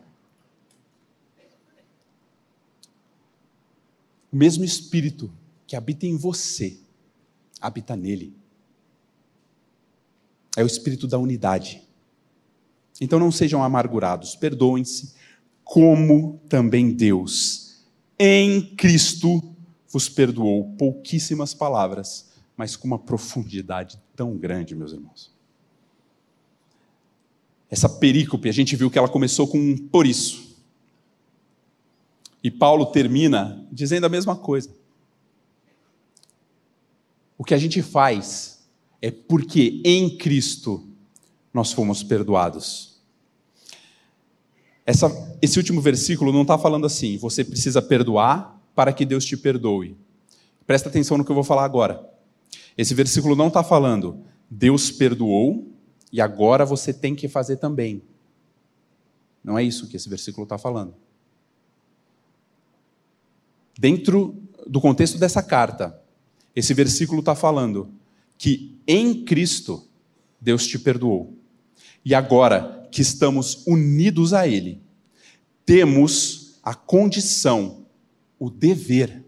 O mesmo Espírito que habita em você, habita nele é o espírito da unidade. Então não sejam amargurados, perdoem-se, como também Deus, em Cristo, vos perdoou. Pouquíssimas palavras, mas com uma profundidade tão grande, meus irmãos. Essa perícope, a gente viu que ela começou com um por isso. E Paulo termina dizendo a mesma coisa. O que a gente faz é porque em Cristo nós fomos perdoados. Essa, esse último versículo não está falando assim, você precisa perdoar para que Deus te perdoe. Presta atenção no que eu vou falar agora. Esse versículo não está falando, Deus perdoou e agora você tem que fazer também. Não é isso que esse versículo está falando. Dentro do contexto dessa carta, esse versículo está falando que em Cristo Deus te perdoou. E agora que estamos unidos a Ele, temos a condição, o dever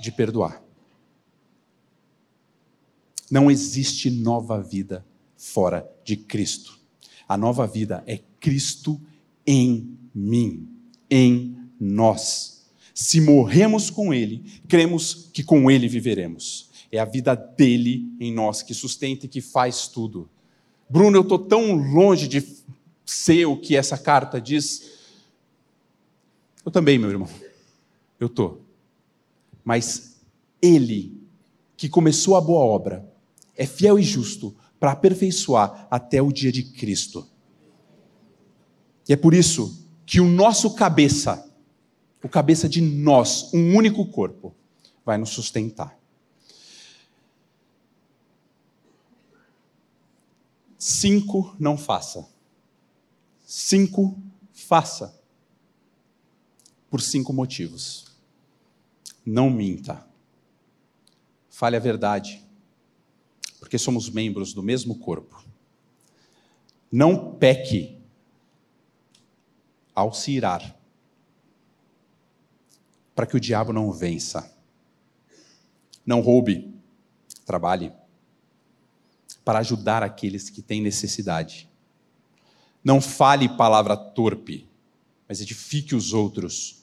de perdoar. Não existe nova vida fora de Cristo. A nova vida é Cristo em mim, em nós. Se morremos com Ele, cremos que com Ele viveremos. É a vida dele em nós que sustenta e que faz tudo. Bruno, eu estou tão longe de ser o que essa carta diz. Eu também, meu irmão. Eu estou. Mas Ele, que começou a boa obra, é fiel e justo para aperfeiçoar até o dia de Cristo. E é por isso que o nosso cabeça, o cabeça de nós, um único corpo, vai nos sustentar. Cinco, não faça. Cinco, faça. Por cinco motivos. Não minta. Fale a verdade. Porque somos membros do mesmo corpo. Não peque ao se irar. Para que o diabo não vença. Não roube. Trabalhe para ajudar aqueles que têm necessidade. Não fale palavra torpe, mas edifique os outros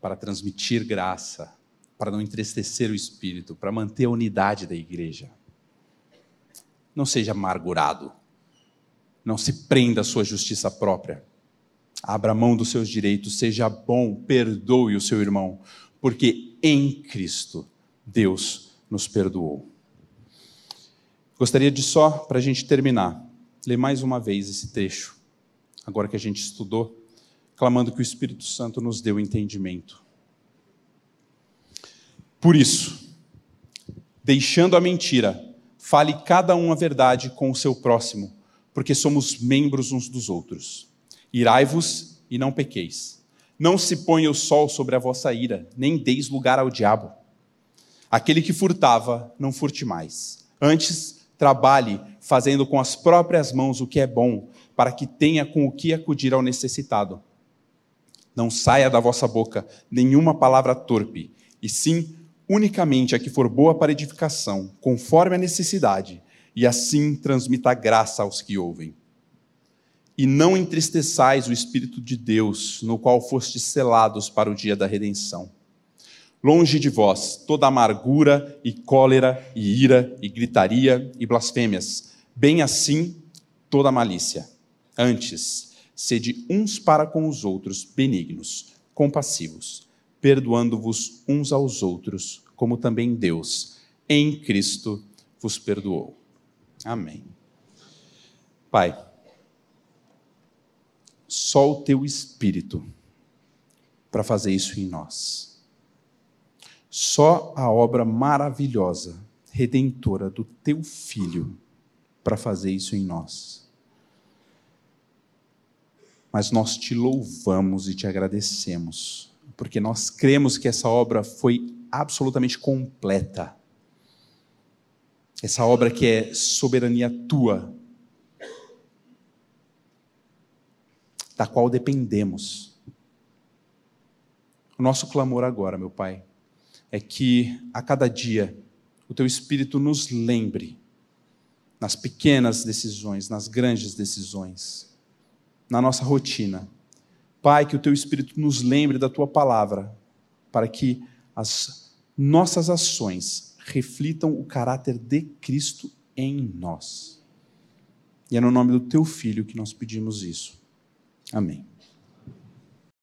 para transmitir graça, para não entristecer o espírito, para manter a unidade da igreja. Não seja amargurado. Não se prenda à sua justiça própria. Abra mão dos seus direitos, seja bom, perdoe o seu irmão, porque em Cristo Deus nos perdoou. Gostaria de só, para a gente terminar, ler mais uma vez esse trecho, agora que a gente estudou, clamando que o Espírito Santo nos o entendimento. Por isso, deixando a mentira, fale cada um a verdade com o seu próximo, porque somos membros uns dos outros. Irai-vos e não pequeis. Não se ponha o sol sobre a vossa ira, nem deis lugar ao diabo. Aquele que furtava, não furte mais. Antes, Trabalhe fazendo com as próprias mãos o que é bom, para que tenha com o que acudir ao necessitado. Não saia da vossa boca nenhuma palavra torpe, e sim unicamente a que for boa para edificação, conforme a necessidade, e assim transmita graça aos que ouvem. E não entristeçais o Espírito de Deus, no qual fostes selados para o dia da redenção. Longe de vós toda amargura e cólera e ira e gritaria e blasfêmias, bem assim toda malícia. Antes, sede uns para com os outros benignos, compassivos, perdoando-vos uns aos outros, como também Deus, em Cristo, vos perdoou. Amém. Pai, só o teu Espírito para fazer isso em nós. Só a obra maravilhosa, redentora do teu filho para fazer isso em nós. Mas nós te louvamos e te agradecemos, porque nós cremos que essa obra foi absolutamente completa. Essa obra que é soberania tua, da qual dependemos. O nosso clamor agora, meu Pai, é que a cada dia o teu espírito nos lembre nas pequenas decisões, nas grandes decisões, na nossa rotina. Pai, que o teu espírito nos lembre da tua palavra, para que as nossas ações reflitam o caráter de Cristo em nós. E é no nome do teu filho que nós pedimos isso. Amém.